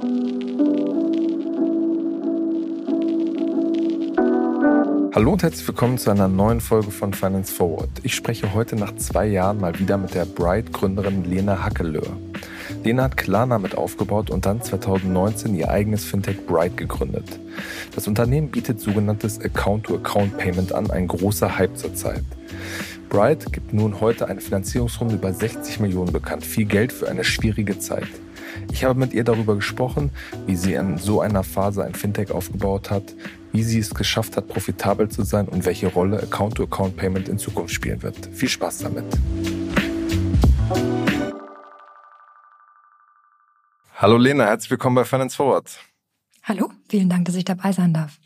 Hallo und herzlich willkommen zu einer neuen Folge von Finance Forward. Ich spreche heute nach zwei Jahren mal wieder mit der Bright-Gründerin Lena Hackelöhr. Lena hat Klarna mit aufgebaut und dann 2019 ihr eigenes Fintech Bright gegründet. Das Unternehmen bietet sogenanntes Account-to-Account-Payment an, ein großer Hype zurzeit. Bright gibt nun heute eine Finanzierungsrunde über 60 Millionen bekannt. Viel Geld für eine schwierige Zeit. Ich habe mit ihr darüber gesprochen, wie sie in so einer Phase ein Fintech aufgebaut hat, wie sie es geschafft hat, profitabel zu sein und welche Rolle Account-to-Account-Payment in Zukunft spielen wird. Viel Spaß damit. Hallo Lena, herzlich willkommen bei Finance Forward. Hallo, vielen Dank, dass ich dabei sein darf.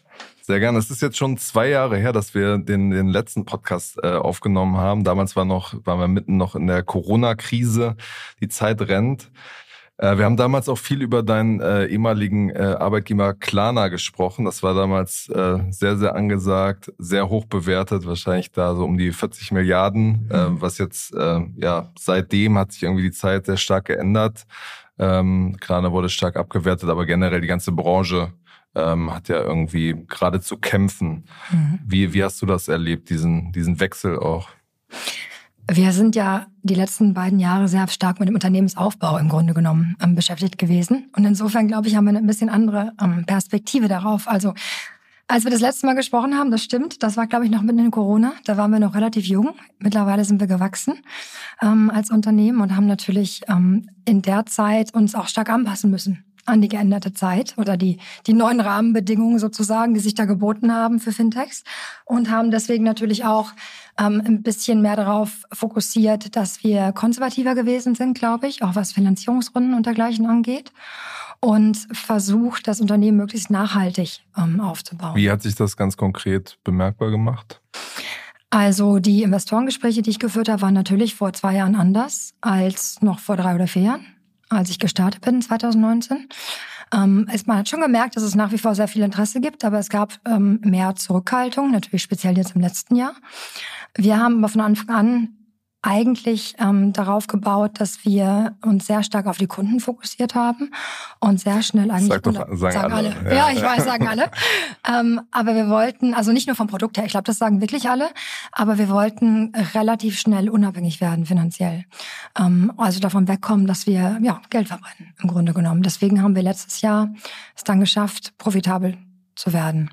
Sehr gerne. Es ist jetzt schon zwei Jahre her, dass wir den, den letzten Podcast äh, aufgenommen haben. Damals war noch, waren wir mitten noch in der Corona-Krise. Die Zeit rennt. Äh, wir haben damals auch viel über deinen äh, ehemaligen äh, Arbeitgeber Klarna gesprochen. Das war damals äh, sehr, sehr angesagt, sehr hoch bewertet, wahrscheinlich da so um die 40 Milliarden, mhm. was jetzt, äh, ja, seitdem hat sich irgendwie die Zeit sehr stark geändert. Ähm, Klarna wurde stark abgewertet, aber generell die ganze Branche ähm, hat ja irgendwie gerade zu kämpfen. Mhm. Wie, wie hast du das erlebt, diesen, diesen Wechsel auch? Wir sind ja die letzten beiden Jahre sehr stark mit dem Unternehmensaufbau im Grunde genommen ähm, beschäftigt gewesen. Und insofern, glaube ich, haben wir eine bisschen andere ähm, Perspektive darauf. Also als wir das letzte Mal gesprochen haben, das stimmt, das war, glaube ich, noch mitten in Corona. Da waren wir noch relativ jung. Mittlerweile sind wir gewachsen ähm, als Unternehmen und haben natürlich ähm, in der Zeit uns auch stark anpassen müssen an die geänderte Zeit oder die, die neuen Rahmenbedingungen sozusagen, die sich da geboten haben für Fintechs und haben deswegen natürlich auch ähm, ein bisschen mehr darauf fokussiert, dass wir konservativer gewesen sind, glaube ich, auch was Finanzierungsrunden und dergleichen angeht und versucht, das Unternehmen möglichst nachhaltig ähm, aufzubauen. Wie hat sich das ganz konkret bemerkbar gemacht? Also die Investorengespräche, die ich geführt habe, waren natürlich vor zwei Jahren anders als noch vor drei oder vier Jahren als ich gestartet bin 2019. Ähm, es, man hat schon gemerkt, dass es nach wie vor sehr viel Interesse gibt, aber es gab ähm, mehr Zurückhaltung, natürlich speziell jetzt im letzten Jahr. Wir haben aber von Anfang an eigentlich ähm, darauf gebaut, dass wir uns sehr stark auf die Kunden fokussiert haben und sehr schnell eigentlich Sag doch, sagen, sagen alle. alle. Ja, ja, ich weiß, sagen alle. ähm, aber wir wollten, also nicht nur vom Produkt her, ich glaube, das sagen wirklich alle, aber wir wollten relativ schnell unabhängig werden finanziell. Ähm, also davon wegkommen, dass wir ja Geld verbrennen im Grunde genommen. Deswegen haben wir letztes Jahr es dann geschafft, profitabel zu werden.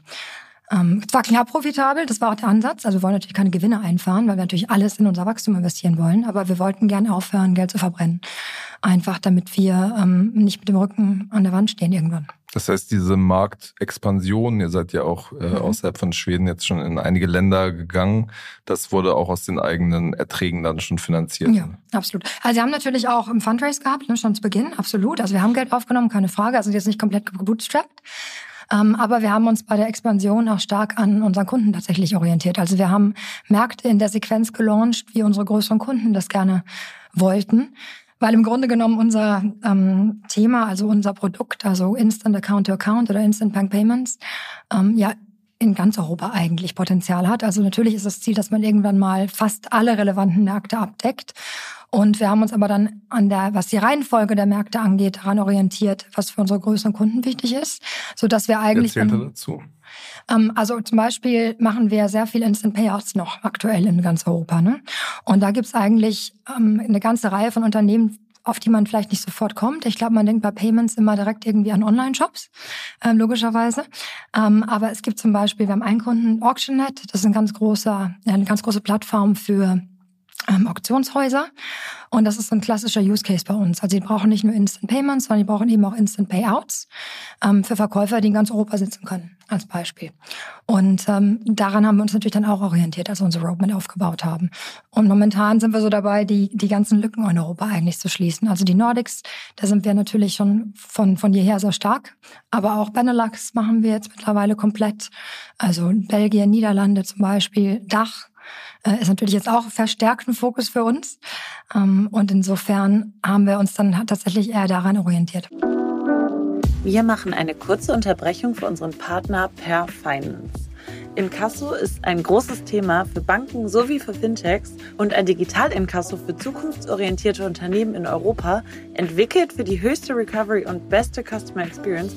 Ähm, es war knapp profitabel, das war auch der Ansatz. Also wir wollen natürlich keine Gewinne einfahren, weil wir natürlich alles in unser Wachstum investieren wollen. Aber wir wollten gerne aufhören, Geld zu verbrennen. Einfach damit wir ähm, nicht mit dem Rücken an der Wand stehen irgendwann. Das heißt, diese Marktexpansion, ihr seid ja auch äh, mhm. außerhalb von Schweden jetzt schon in einige Länder gegangen, das wurde auch aus den eigenen Erträgen dann schon finanziert. Ja, absolut. Also wir haben natürlich auch im Fundraise gehabt, ne, schon zu Beginn, absolut. Also wir haben Geld aufgenommen, keine Frage, also jetzt nicht komplett gebootstrapped. Ähm, aber wir haben uns bei der Expansion auch stark an unseren Kunden tatsächlich orientiert. Also wir haben Märkte in der Sequenz gelauncht, wie unsere größeren Kunden das gerne wollten. Weil im Grunde genommen unser ähm, Thema, also unser Produkt, also Instant Account to Account oder Instant Bank Payments, ähm, ja in ganz Europa eigentlich Potenzial hat. Also natürlich ist das Ziel, dass man irgendwann mal fast alle relevanten Märkte abdeckt. Und wir haben uns aber dann an der, was die Reihenfolge der Märkte angeht, daran orientiert, was für unsere größeren Kunden wichtig ist, so dass wir eigentlich. Erzählte dazu. Ähm, also zum Beispiel machen wir sehr viel Instant Payouts noch aktuell in ganz Europa. Ne? Und da gibt's eigentlich ähm, eine ganze Reihe von Unternehmen, auf die man vielleicht nicht sofort kommt. Ich glaube, man denkt bei Payments immer direkt irgendwie an Online-Shops, äh, logischerweise. Ähm, aber es gibt zum Beispiel, wir haben einen Kunden, AuctionNet, das ist ein ganz großer, eine ganz große Plattform für ähm, Auktionshäuser. Und das ist ein klassischer Use Case bei uns. Also die brauchen nicht nur Instant Payments, sondern die brauchen eben auch Instant Payouts ähm, für Verkäufer, die in ganz Europa sitzen können, als Beispiel. Und ähm, daran haben wir uns natürlich dann auch orientiert, als wir unsere Roadmap aufgebaut haben. Und momentan sind wir so dabei, die, die ganzen Lücken in Europa eigentlich zu schließen. Also die Nordics, da sind wir natürlich schon von, von jeher sehr stark. Aber auch Benelux machen wir jetzt mittlerweile komplett. Also Belgien, Niederlande zum Beispiel, Dach äh, ist natürlich jetzt auch verstärkt ein Fokus für uns. Ähm, und insofern haben wir uns dann tatsächlich eher daran orientiert. Wir machen eine kurze Unterbrechung für unseren Partner Per Finance. Inkasso ist ein großes Thema für Banken sowie für Fintechs und ein Digital-Inkasso für zukunftsorientierte Unternehmen in Europa, entwickelt für die höchste Recovery und beste Customer Experience,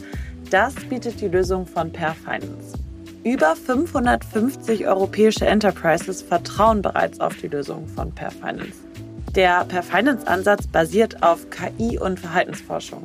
das bietet die Lösung von Per Finance. Über 550 europäische Enterprises vertrauen bereits auf die Lösung von Per Finance. Der Per Finance Ansatz basiert auf KI und Verhaltensforschung.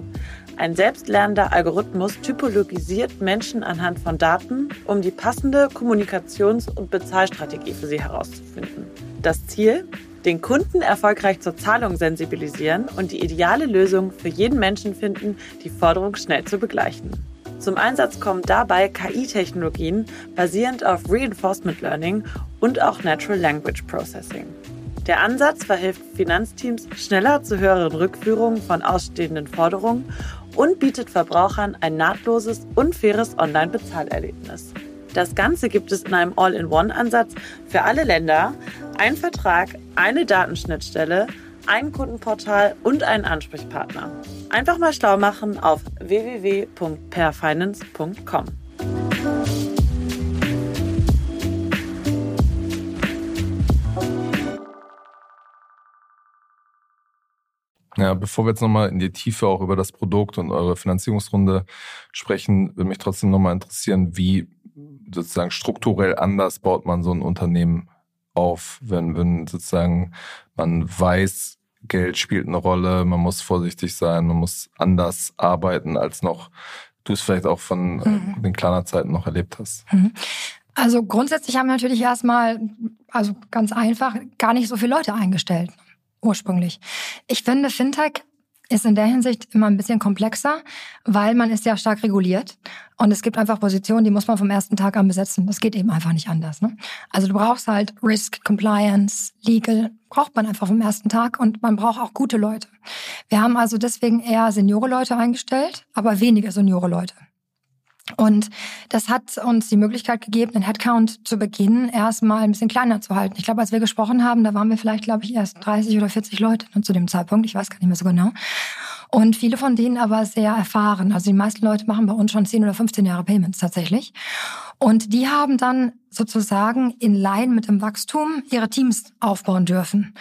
Ein selbstlernender Algorithmus typologisiert Menschen anhand von Daten, um die passende Kommunikations- und Bezahlstrategie für sie herauszufinden. Das Ziel? Den Kunden erfolgreich zur Zahlung sensibilisieren und die ideale Lösung für jeden Menschen finden, die Forderung schnell zu begleichen. Zum Einsatz kommen dabei KI-Technologien basierend auf Reinforcement Learning und auch Natural Language Processing. Der Ansatz verhilft Finanzteams schneller zu höheren Rückführungen von ausstehenden Forderungen und bietet Verbrauchern ein nahtloses und faires Online-Bezahlerlebnis. Das Ganze gibt es in einem All-in-One-Ansatz für alle Länder, ein Vertrag, eine Datenschnittstelle, ein Kundenportal und einen Ansprechpartner. Einfach mal schlau machen auf www.perfinance.com. Ja, bevor wir jetzt nochmal in die Tiefe auch über das Produkt und eure Finanzierungsrunde sprechen, würde mich trotzdem nochmal interessieren, wie sozusagen strukturell anders baut man so ein Unternehmen auf, wenn, wenn sozusagen man weiß, Geld spielt eine Rolle, man muss vorsichtig sein, man muss anders arbeiten, als noch du es vielleicht auch von mhm. den kleiner Zeiten noch erlebt hast. Mhm. Also grundsätzlich haben wir natürlich erstmal, also ganz einfach, gar nicht so viele Leute eingestellt ursprünglich. Ich finde, Fintech ist in der Hinsicht immer ein bisschen komplexer, weil man ist ja stark reguliert und es gibt einfach Positionen, die muss man vom ersten Tag an besetzen. Das geht eben einfach nicht anders. Ne? Also du brauchst halt Risk, Compliance, Legal, braucht man einfach vom ersten Tag und man braucht auch gute Leute. Wir haben also deswegen eher Seniore Leute eingestellt, aber weniger Seniore Leute. Und das hat uns die Möglichkeit gegeben, den Headcount zu Beginn erstmal ein bisschen kleiner zu halten. Ich glaube, als wir gesprochen haben, da waren wir vielleicht, glaube ich, erst 30 oder 40 Leute zu dem Zeitpunkt. Ich weiß gar nicht mehr so genau. Und viele von denen aber sehr erfahren. Also die meisten Leute machen bei uns schon 10 oder 15 Jahre Payments tatsächlich. Und die haben dann sozusagen in Line mit dem Wachstum ihre Teams aufbauen dürfen.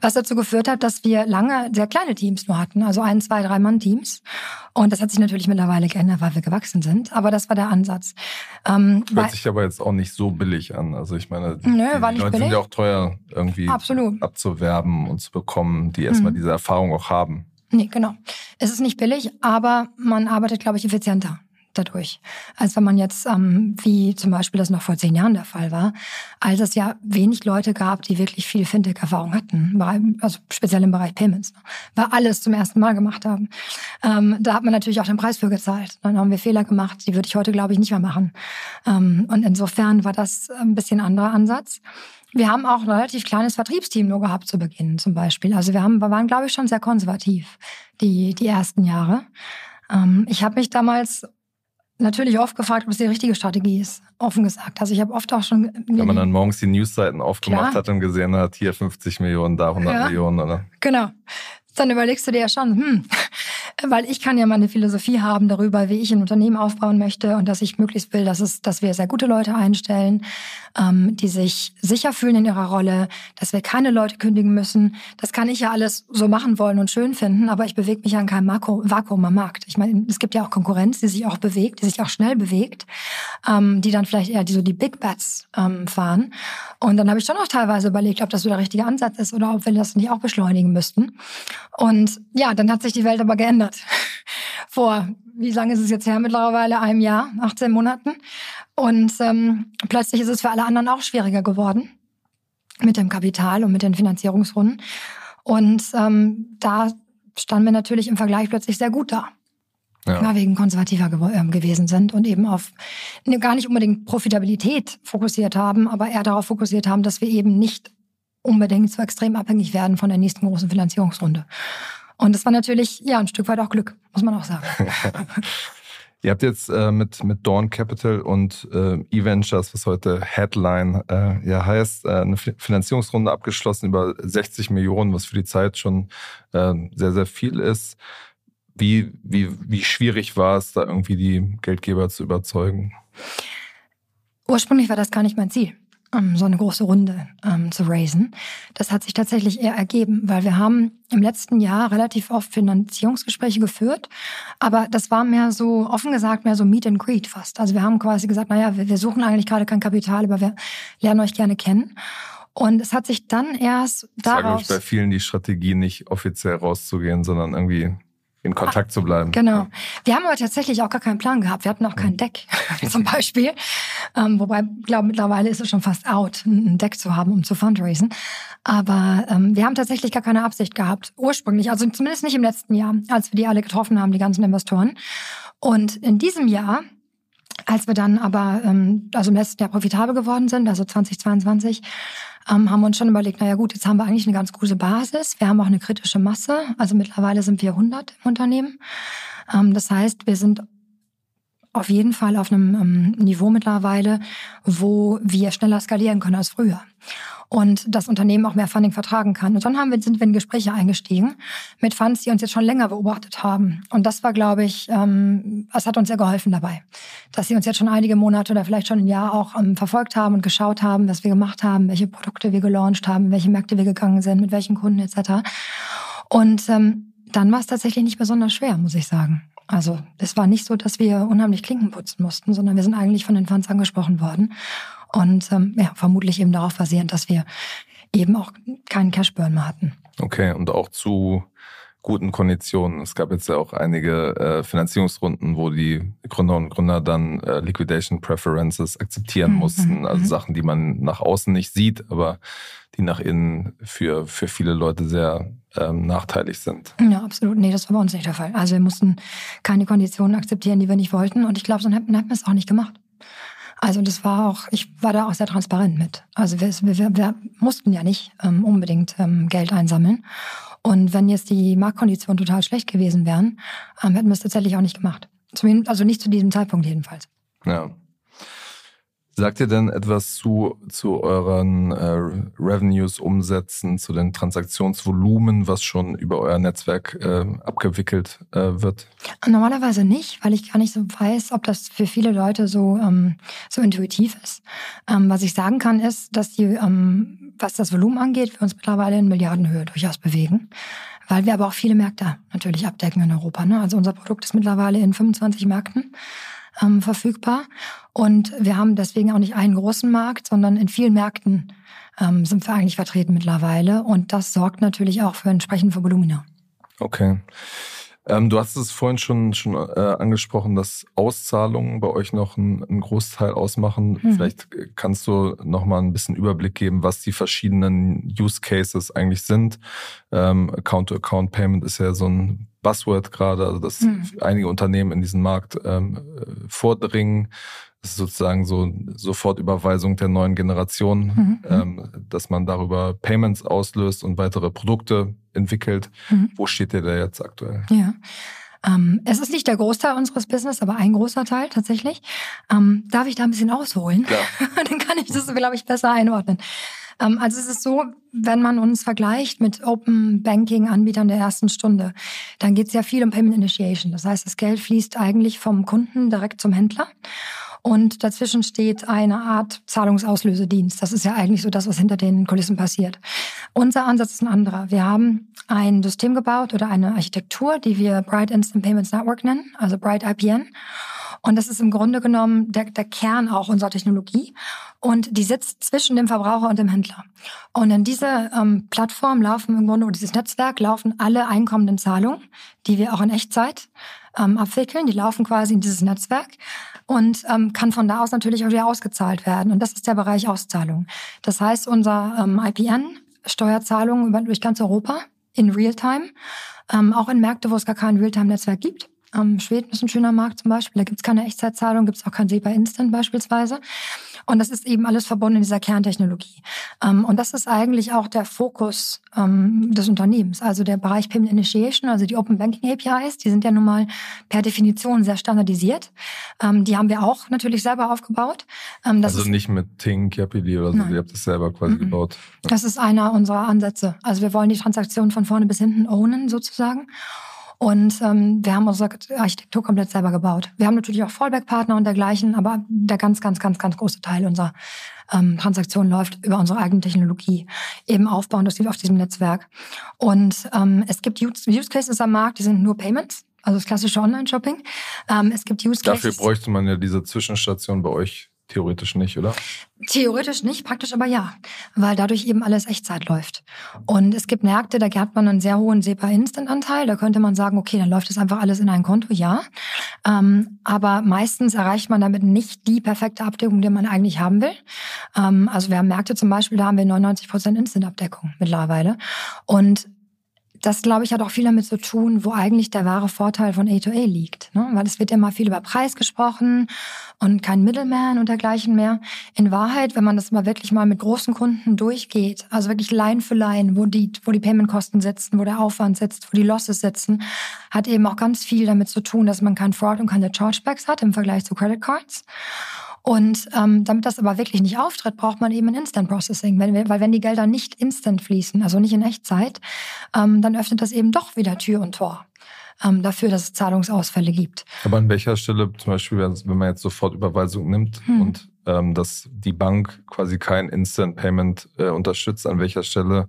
Was dazu geführt hat, dass wir lange sehr kleine Teams nur hatten, also ein, zwei, drei Mann-Teams. Und das hat sich natürlich mittlerweile geändert, weil wir gewachsen sind. Aber das war der Ansatz. Ähm, Hört sich aber jetzt auch nicht so billig an. Also ich meine, die, Nö, die Leute billig. sind ja auch teuer irgendwie Absolut. abzuwerben und zu bekommen, die erstmal mhm. diese Erfahrung auch haben. Nee, genau. Es ist nicht billig, aber man arbeitet, glaube ich, effizienter dadurch, als wenn man jetzt, ähm, wie zum Beispiel das noch vor zehn Jahren der Fall war, als es ja wenig Leute gab, die wirklich viel Fintech-Erfahrung hatten, also speziell im Bereich Payments, ne? weil alles zum ersten Mal gemacht haben. Ähm, da hat man natürlich auch den Preis für gezahlt. Dann haben wir Fehler gemacht, die würde ich heute, glaube ich, nicht mehr machen. Ähm, und insofern war das ein bisschen anderer Ansatz. Wir haben auch ein relativ kleines Vertriebsteam nur gehabt zu Beginn zum Beispiel. Also wir haben, wir waren, glaube ich, schon sehr konservativ die, die ersten Jahre. Ähm, ich habe mich damals natürlich oft gefragt, ob es die richtige Strategie ist. Offen gesagt. Also ich habe oft auch schon. Wenn man dann morgens die Newsseiten aufgemacht Klar. hat und gesehen hat, hier 50 Millionen, da 100 ja, Millionen, oder? Genau. Dann überlegst du dir ja schon, hm, weil ich kann ja meine Philosophie haben darüber, wie ich ein Unternehmen aufbauen möchte und dass ich möglichst will, dass es, dass wir sehr gute Leute einstellen, ähm, die sich sicher fühlen in ihrer Rolle, dass wir keine Leute kündigen müssen. Das kann ich ja alles so machen wollen und schön finden, aber ich bewege mich ja in keinem Makro Vakuum am Markt. Ich meine, es gibt ja auch Konkurrenz, die sich auch bewegt, die sich auch schnell bewegt, ähm, die dann vielleicht eher die, so die Big Bats ähm, fahren. Und dann habe ich schon auch teilweise überlegt, ob das so der richtige Ansatz ist oder ob wir das nicht auch beschleunigen müssten. Und ja, dann hat sich die Welt aber geändert. Vor, wie lange ist es jetzt her mittlerweile? Einem Jahr, 18 Monaten. Und ähm, plötzlich ist es für alle anderen auch schwieriger geworden mit dem Kapital und mit den Finanzierungsrunden. Und ähm, da standen wir natürlich im Vergleich plötzlich sehr gut da. Ja. Weil wir eben konservativer gew äh, gewesen sind und eben auf ne, gar nicht unbedingt Profitabilität fokussiert haben, aber eher darauf fokussiert haben, dass wir eben nicht unbedingt so extrem abhängig werden von der nächsten großen Finanzierungsrunde. Und das war natürlich ja ein Stück weit auch Glück, muss man auch sagen. Ihr habt jetzt äh, mit, mit Dawn Capital und äh, E-Ventures, was heute Headline äh, ja heißt, äh, eine Finanzierungsrunde abgeschlossen über 60 Millionen, was für die Zeit schon äh, sehr, sehr viel ist. Wie, wie, wie schwierig war es, da irgendwie die Geldgeber zu überzeugen? Ursprünglich war das gar nicht mein Ziel so eine große Runde ähm, zu raisen. Das hat sich tatsächlich eher ergeben, weil wir haben im letzten Jahr relativ oft Finanzierungsgespräche geführt, aber das war mehr so, offen gesagt, mehr so Meet and Greet fast. Also wir haben quasi gesagt, naja, wir, wir suchen eigentlich gerade kein Kapital, aber wir lernen euch gerne kennen. Und es hat sich dann erst daraus... Das war, ich, bei vielen die Strategie, nicht offiziell rauszugehen, sondern irgendwie in Kontakt zu bleiben. Genau. Wir haben aber tatsächlich auch gar keinen Plan gehabt. Wir hatten auch kein mhm. Deck zum Beispiel. Ähm, wobei, ich glaube, mittlerweile ist es schon fast out, ein Deck zu haben, um zu fundraisen. Aber ähm, wir haben tatsächlich gar keine Absicht gehabt, ursprünglich. Also zumindest nicht im letzten Jahr, als wir die alle getroffen haben, die ganzen Investoren. Und in diesem Jahr als wir dann aber, ähm, also im letzten Jahr profitabel geworden sind, also 2022, ähm, haben wir uns schon überlegt, naja gut, jetzt haben wir eigentlich eine ganz gute Basis. Wir haben auch eine kritische Masse. Also mittlerweile sind wir 100 im Unternehmen. Ähm, das heißt, wir sind auf jeden Fall auf einem ähm, Niveau mittlerweile, wo wir schneller skalieren können als früher und das Unternehmen auch mehr Funding vertragen kann. Und dann haben wir, sind wir in Gespräche eingestiegen mit Funds, die uns jetzt schon länger beobachtet haben. Und das war, glaube ich, ähm, das hat uns sehr geholfen dabei, dass sie uns jetzt schon einige Monate oder vielleicht schon ein Jahr auch ähm, verfolgt haben und geschaut haben, was wir gemacht haben, welche Produkte wir gelauncht haben, welche Märkte wir gegangen sind, mit welchen Kunden etc. Und ähm, dann war es tatsächlich nicht besonders schwer, muss ich sagen. Also es war nicht so, dass wir unheimlich Klinken putzen mussten, sondern wir sind eigentlich von den Funds angesprochen worden. Und ähm, ja, vermutlich eben darauf basierend, dass wir eben auch keinen Cashburn mehr hatten. Okay, und auch zu guten Konditionen. Es gab jetzt ja auch einige äh, Finanzierungsrunden, wo die Gründer und Gründer dann äh, Liquidation Preferences akzeptieren mhm. mussten. Mhm, also mhm. Sachen, die man nach außen nicht sieht, aber die nach innen für, für viele Leute sehr ähm, nachteilig sind. Ja, absolut. Nee, das war bei uns nicht der Fall. Also wir mussten keine Konditionen akzeptieren, die wir nicht wollten. Und ich glaube, so hätten wir es auch nicht gemacht. Also das war auch, ich war da auch sehr transparent mit. Also wir, wir, wir mussten ja nicht ähm, unbedingt ähm, Geld einsammeln. Und wenn jetzt die Marktkonditionen total schlecht gewesen wären, ähm, hätten wir es tatsächlich auch nicht gemacht. Zumindest, also nicht zu diesem Zeitpunkt jedenfalls. Ja. Sagt ihr denn etwas zu, zu euren äh, Revenues, Umsätzen, zu den Transaktionsvolumen, was schon über euer Netzwerk äh, abgewickelt äh, wird? Normalerweise nicht, weil ich gar nicht so weiß, ob das für viele Leute so, ähm, so intuitiv ist. Ähm, was ich sagen kann, ist, dass die, ähm, was das Volumen angeht, wir uns mittlerweile in Milliardenhöhe durchaus bewegen weil wir aber auch viele Märkte natürlich abdecken in Europa. Ne? Also unser Produkt ist mittlerweile in 25 Märkten ähm, verfügbar. Und wir haben deswegen auch nicht einen großen Markt, sondern in vielen Märkten ähm, sind wir eigentlich vertreten mittlerweile. Und das sorgt natürlich auch für entsprechende Volumina. Okay. Ähm, du hast es vorhin schon, schon äh, angesprochen, dass Auszahlungen bei euch noch einen Großteil ausmachen. Mhm. Vielleicht kannst du noch mal ein bisschen Überblick geben, was die verschiedenen Use Cases eigentlich sind. Ähm, Account-to-Account-Payment ist ja so ein Buzzword gerade, also dass mhm. einige Unternehmen in diesen Markt ähm, vordringen. Das ist sozusagen so Sofortüberweisung der neuen Generation, mhm. mhm. ähm, dass man darüber Payments auslöst und weitere Produkte entwickelt. Mhm. Wo steht ihr da jetzt aktuell? Ja. Ähm, es ist nicht der Großteil unseres Business, aber ein großer Teil tatsächlich. Ähm, darf ich da ein bisschen ausholen? Ja. Dann kann ich das, glaube ich, besser einordnen. Ähm, also es ist so, wenn man uns vergleicht mit Open Banking Anbietern der ersten Stunde, dann geht es ja viel um Payment Initiation. Das heißt, das Geld fließt eigentlich vom Kunden direkt zum Händler. Und dazwischen steht eine Art Zahlungsauslösedienst. Das ist ja eigentlich so das, was hinter den Kulissen passiert. Unser Ansatz ist ein anderer. Wir haben ein System gebaut oder eine Architektur, die wir Bright Instant Payments Network nennen, also Bright IPN. Und das ist im Grunde genommen der, der Kern auch unserer Technologie. Und die sitzt zwischen dem Verbraucher und dem Händler. Und in diese ähm, Plattform laufen im Grunde, oder dieses Netzwerk laufen alle einkommenden Zahlungen, die wir auch in Echtzeit ähm, abwickeln. Die laufen quasi in dieses Netzwerk und ähm, kann von da aus natürlich auch wieder ausgezahlt werden. Und das ist der Bereich Auszahlung. Das heißt, unser ähm, IPN steuert Zahlungen über, durch ganz Europa in Realtime, ähm, auch in Märkte, wo es gar kein Realtime-Netzwerk gibt. Ähm, Schweden ist ein schöner Markt zum Beispiel. Da gibt es keine Echtzeitzahlung, gibt es auch kein SEPA Instant beispielsweise. Und das ist eben alles verbunden in dieser Kerntechnologie. Ähm, und das ist eigentlich auch der Fokus ähm, des Unternehmens. Also der Bereich Payment Initiation, also die Open Banking APIs, die sind ja nun mal per Definition sehr standardisiert. Die haben wir auch natürlich selber aufgebaut. Also nicht mit Tink, Yapili oder so, Nein. ihr habt das selber quasi mhm. gebaut. Das ist einer unserer Ansätze. Also wir wollen die Transaktion von vorne bis hinten ownen sozusagen. Und ähm, wir haben unsere Architektur komplett selber gebaut. Wir haben natürlich auch Fallback-Partner und dergleichen, aber der ganz, ganz, ganz, ganz große Teil unserer ähm, Transaktion läuft über unsere eigene Technologie, eben aufbauen das auf diesem Netzwerk. Und ähm, es gibt Use Cases am Markt, die sind nur Payments. Also das klassische Online-Shopping. Ähm, es gibt Use Cases. Dafür bräuchte man ja diese Zwischenstation bei euch Theoretisch nicht, oder? Theoretisch nicht, praktisch aber ja, weil dadurch eben alles Echtzeit läuft. Und es gibt Märkte, da hat man einen sehr hohen SEPA-Instant-Anteil. Da könnte man sagen, okay, dann läuft das einfach alles in ein Konto, ja. Ähm, aber meistens erreicht man damit nicht die perfekte Abdeckung, die man eigentlich haben will. Ähm, also wir haben Märkte zum Beispiel, da haben wir 99 Prozent Instant-Abdeckung mittlerweile. Und das, glaube ich, hat auch viel damit zu tun, wo eigentlich der wahre Vorteil von A2A liegt. Ne? Weil es wird ja immer viel über Preis gesprochen und kein Middleman und dergleichen mehr. In Wahrheit, wenn man das mal wirklich mal mit großen Kunden durchgeht, also wirklich Line für Line, wo die, wo die Paymentkosten sitzen, wo der Aufwand sitzt, wo die Losses sitzen, hat eben auch ganz viel damit zu tun, dass man kein Fraud und keine Chargebacks hat im Vergleich zu Credit Cards. Und ähm, damit das aber wirklich nicht auftritt, braucht man eben ein Instant Processing. Wenn, weil wenn die Gelder nicht instant fließen, also nicht in Echtzeit, ähm, dann öffnet das eben doch wieder Tür und Tor ähm, dafür, dass es Zahlungsausfälle gibt. Aber an welcher Stelle, zum Beispiel, wenn man jetzt sofort Überweisung nimmt hm. und ähm, dass die Bank quasi kein Instant Payment äh, unterstützt, an welcher Stelle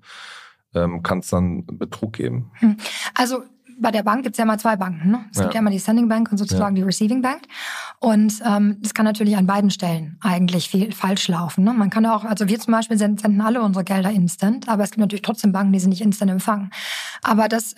ähm, kann es dann Betrug geben? Hm. Also bei der Bank gibt es ja mal zwei Banken. Ne? Es ja. gibt ja immer die Sending Bank und sozusagen ja. die Receiving Bank. Und ähm, das kann natürlich an beiden Stellen eigentlich viel falsch laufen. Ne? Man kann auch, also wir zum Beispiel senden alle unsere Gelder instant, aber es gibt natürlich trotzdem Banken, die sie nicht instant empfangen. Aber das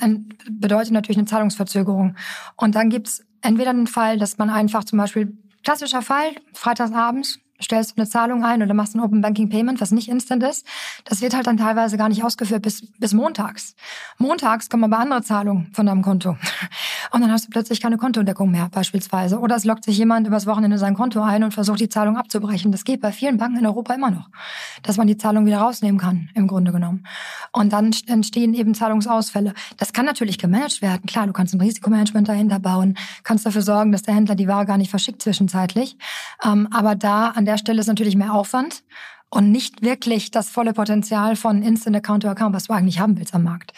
bedeutet natürlich eine Zahlungsverzögerung. Und dann gibt es entweder den Fall, dass man einfach zum Beispiel klassischer Fall, freitagsabends, stellst du eine Zahlung ein oder machst ein Open Banking Payment, was nicht instant ist, das wird halt dann teilweise gar nicht ausgeführt bis, bis montags. Montags kommen aber andere Zahlungen von deinem Konto. Und dann hast du plötzlich keine Kontodeckung mehr, beispielsweise. Oder es lockt sich jemand übers Wochenende sein Konto ein und versucht, die Zahlung abzubrechen. Das geht bei vielen Banken in Europa immer noch. Dass man die Zahlung wieder rausnehmen kann, im Grunde genommen. Und dann entstehen eben Zahlungsausfälle. Das kann natürlich gemanagt werden. Klar, du kannst ein Risikomanagement dahinter bauen, kannst dafür sorgen, dass der Händler die Ware gar nicht verschickt zwischenzeitlich. Ähm, aber da an der Stelle ist natürlich mehr Aufwand und nicht wirklich das volle Potenzial von Instant Account to Account, was du eigentlich haben willst am Markt.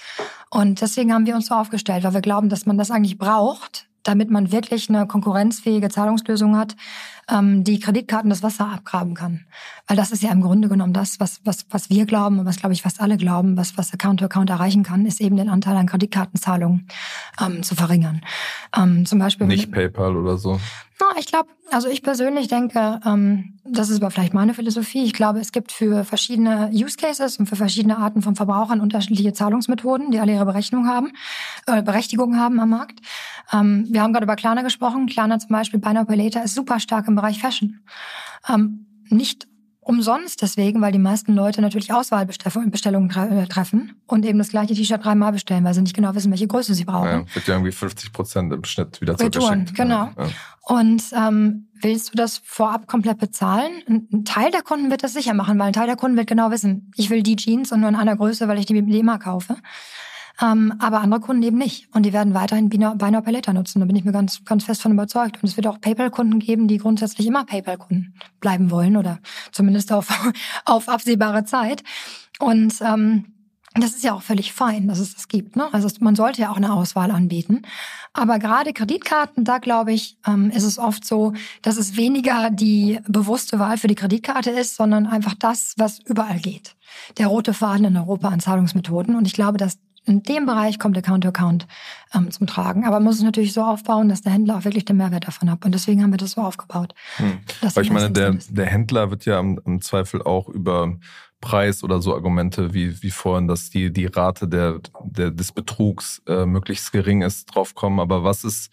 Und deswegen haben wir uns so aufgestellt, weil wir glauben, dass man das eigentlich braucht, damit man wirklich eine konkurrenzfähige Zahlungslösung hat, ähm, die Kreditkarten das Wasser abgraben kann. Weil das ist ja im Grunde genommen das, was, was, was wir glauben und was, glaube ich, fast alle glauben, was, was Account-to-Account erreichen kann, ist eben den Anteil an Kreditkartenzahlungen ähm, zu verringern. Ähm, zum Beispiel Nicht PayPal oder so. Ich glaube, also ich persönlich denke, ähm, das ist aber vielleicht meine Philosophie. Ich glaube, es gibt für verschiedene Use Cases und für verschiedene Arten von Verbrauchern unterschiedliche Zahlungsmethoden, die alle ihre Berechnung haben, äh, Berechtigung haben am Markt. Ähm, wir haben gerade über Klarna gesprochen. Klarna zum Beispiel, Buy Later, ist super stark im Bereich Fashion. Ähm, nicht umsonst deswegen, weil die meisten Leute natürlich Auswahlbestellungen äh, treffen und eben das gleiche T-Shirt dreimal bestellen, weil sie nicht genau wissen, welche Größe sie brauchen. Ja, wird ja irgendwie 50 Prozent im Schnitt wieder Retouren, zurückgeschickt. Genau. Ja. Und ähm, willst du das vorab komplett bezahlen? Ein Teil der Kunden wird das sicher machen, weil ein Teil der Kunden wird genau wissen, ich will die Jeans und nur in einer Größe, weil ich die immer kaufe. Ähm, aber andere Kunden eben nicht. Und die werden weiterhin Buy Later nutzen. Da bin ich mir ganz, ganz fest von überzeugt. Und es wird auch PayPal-Kunden geben, die grundsätzlich immer PayPal-Kunden bleiben wollen oder zumindest auf, auf absehbare Zeit. Und ähm, das ist ja auch völlig fein, dass es das gibt. Ne? Also man sollte ja auch eine Auswahl anbieten. Aber gerade Kreditkarten, da glaube ich, ähm, ist es oft so, dass es weniger die bewusste Wahl für die Kreditkarte ist, sondern einfach das, was überall geht. Der rote Faden in Europa an Zahlungsmethoden. Und ich glaube, dass in dem Bereich kommt Account-to-Account ähm, zum Tragen. Aber man muss es natürlich so aufbauen, dass der Händler auch wirklich den Mehrwert davon hat. Und deswegen haben wir das so aufgebaut. Hm. Weil ich meine, der, der Händler wird ja im, im Zweifel auch über Preis oder so Argumente wie, wie vorhin, dass die, die Rate der, der, des Betrugs äh, möglichst gering ist, draufkommen. Aber was ist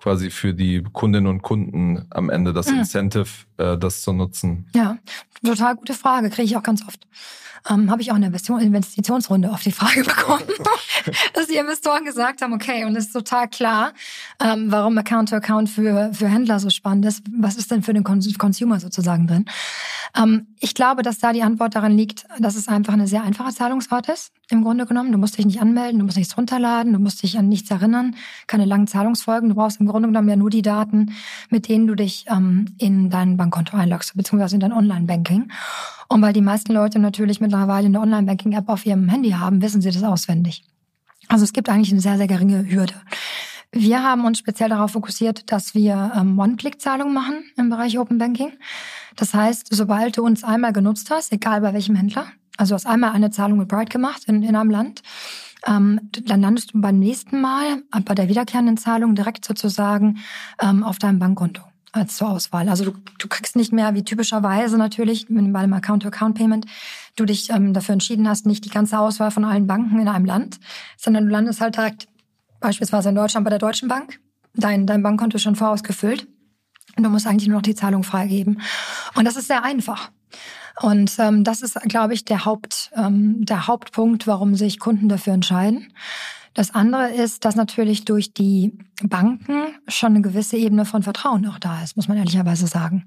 quasi für die Kundinnen und Kunden am Ende das hm. Incentive, äh, das zu nutzen? Ja, total gute Frage, kriege ich auch ganz oft ähm, habe ich auch eine Investitionsrunde auf die Frage bekommen, dass die Investoren gesagt haben, okay, und es ist total klar, ähm, warum Account-to-Account für, für Händler so spannend ist. Was ist denn für den Consumer sozusagen drin? Ähm, ich glaube, dass da die Antwort daran liegt, dass es einfach eine sehr einfache Zahlungsart ist, im Grunde genommen. Du musst dich nicht anmelden, du musst nichts runterladen, du musst dich an nichts erinnern, keine langen Zahlungsfolgen. Du brauchst im Grunde genommen ja nur die Daten, mit denen du dich ähm, in dein Bankkonto einloggst, beziehungsweise in dein Online-Banking. Und weil die meisten Leute natürlich mittlerweile eine Online-Banking-App auf ihrem Handy haben, wissen sie das auswendig. Also es gibt eigentlich eine sehr, sehr geringe Hürde. Wir haben uns speziell darauf fokussiert, dass wir ähm, One-Click-Zahlungen machen im Bereich Open Banking. Das heißt, sobald du uns einmal genutzt hast, egal bei welchem Händler, also hast einmal eine Zahlung mit Bright gemacht in, in einem Land, ähm, dann landest du beim nächsten Mal bei der wiederkehrenden Zahlung direkt sozusagen ähm, auf deinem Bankkonto als zur Auswahl. Also du, du kriegst nicht mehr wie typischerweise natürlich bei einem Account-to-Account-Payment du dich ähm, dafür entschieden hast, nicht die ganze Auswahl von allen Banken in einem Land, sondern du landest halt direkt beispielsweise in Deutschland bei der Deutschen Bank. Dein, dein Bankkonto ist schon vorausgefüllt. Und du musst eigentlich nur noch die Zahlung freigeben. Und das ist sehr einfach. Und ähm, das ist, glaube ich, der, Haupt, ähm, der Hauptpunkt, warum sich Kunden dafür entscheiden. Das andere ist, dass natürlich durch die Banken schon eine gewisse Ebene von Vertrauen auch da ist, muss man ehrlicherweise sagen.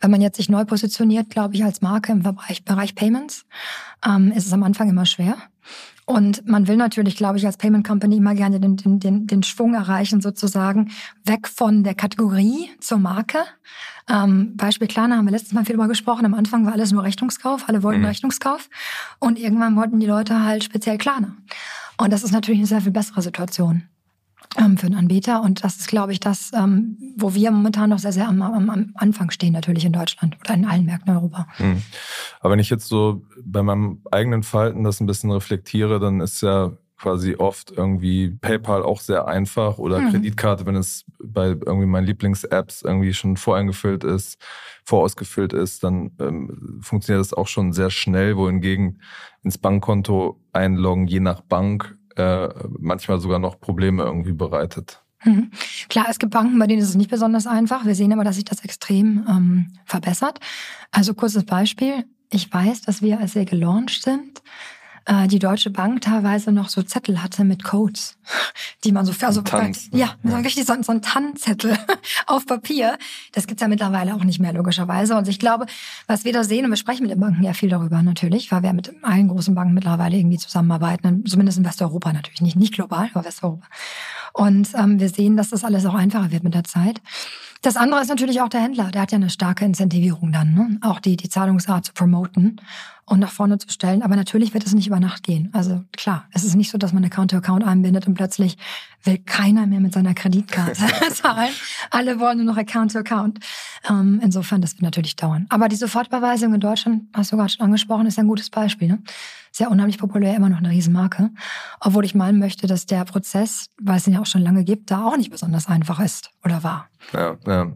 Wenn man jetzt sich neu positioniert, glaube ich, als Marke im Bereich, Bereich Payments, ähm, ist es am Anfang immer schwer. Und man will natürlich, glaube ich, als Payment Company immer gerne den, den, den, den Schwung erreichen, sozusagen weg von der Kategorie zur Marke. Ähm, Beispiel Klarna haben wir letztes Mal viel darüber gesprochen. Am Anfang war alles nur Rechnungskauf, alle wollten mhm. Rechnungskauf. Und irgendwann wollten die Leute halt speziell Klarna. Und das ist natürlich eine sehr viel bessere Situation ähm, für einen Anbieter. Und das ist, glaube ich, das, ähm, wo wir momentan noch sehr, sehr am, am, am, Anfang stehen, natürlich in Deutschland oder in allen Märkten in Europa. Mhm. Aber wenn ich jetzt so bei meinem eigenen Verhalten das ein bisschen reflektiere, dann ist ja quasi oft irgendwie PayPal auch sehr einfach oder mhm. Kreditkarte, wenn es bei irgendwie meinen Lieblings-Apps irgendwie schon voreingefüllt ist, vorausgefüllt ist, dann ähm, funktioniert das auch schon sehr schnell, wohingegen ins Bankkonto einloggen, je nach Bank, äh, manchmal sogar noch Probleme irgendwie bereitet. Mhm. Klar, es gibt Banken, bei denen ist es nicht besonders einfach. Wir sehen aber, dass sich das extrem ähm, verbessert. Also kurzes Beispiel. Ich weiß, dass wir, als wir gelauncht sind, äh, die Deutsche Bank teilweise noch so Zettel hatte mit Codes, die man so also Tanz, ja, ja. So richtig so, so ein Tannenzettel auf Papier. Das gibt's ja mittlerweile auch nicht mehr logischerweise. Und ich glaube, was wir da sehen, und wir sprechen mit den Banken ja viel darüber natürlich, weil wir mit allen großen Banken mittlerweile irgendwie zusammenarbeiten, zumindest in Westeuropa natürlich, nicht nicht global, aber Westeuropa. Und ähm, wir sehen, dass das alles auch einfacher wird mit der Zeit. Das andere ist natürlich auch der Händler. Der hat ja eine starke Incentivierung dann, ne? auch die, die Zahlungsart zu promoten und nach vorne zu stellen. Aber natürlich wird es nicht über Nacht gehen. Also klar, es ist nicht so, dass man Account-to-Account einbindet und plötzlich will keiner mehr mit seiner Kreditkarte zahlen. Alle wollen nur noch Account-to-Account. Ähm, insofern, das wird natürlich dauern. Aber die Sofortbeweisung in Deutschland, hast du gerade schon angesprochen, ist ein gutes Beispiel. Ne? Sehr unheimlich populär, immer noch eine Riesenmarke. Obwohl ich meinen möchte, dass der Prozess, weil es ihn ja auch schon lange gibt, da auch nicht besonders einfach ist oder war. Ja, ja.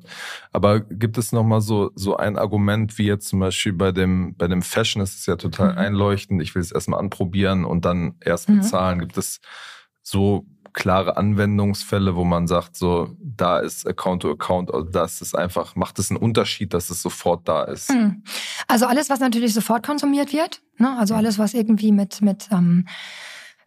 Aber gibt es nochmal so, so ein Argument, wie jetzt zum Beispiel bei dem, bei dem Fashion, ist ja total mhm. einleuchtend, ich will es erstmal anprobieren und dann erst mhm. bezahlen. Mhm. Gibt es so klare Anwendungsfälle, wo man sagt, so, da ist Account to Account, also das ist einfach, macht es einen Unterschied, dass es sofort da ist? Hm. Also alles, was natürlich sofort konsumiert wird, ne? also alles, was irgendwie mit, mit ähm,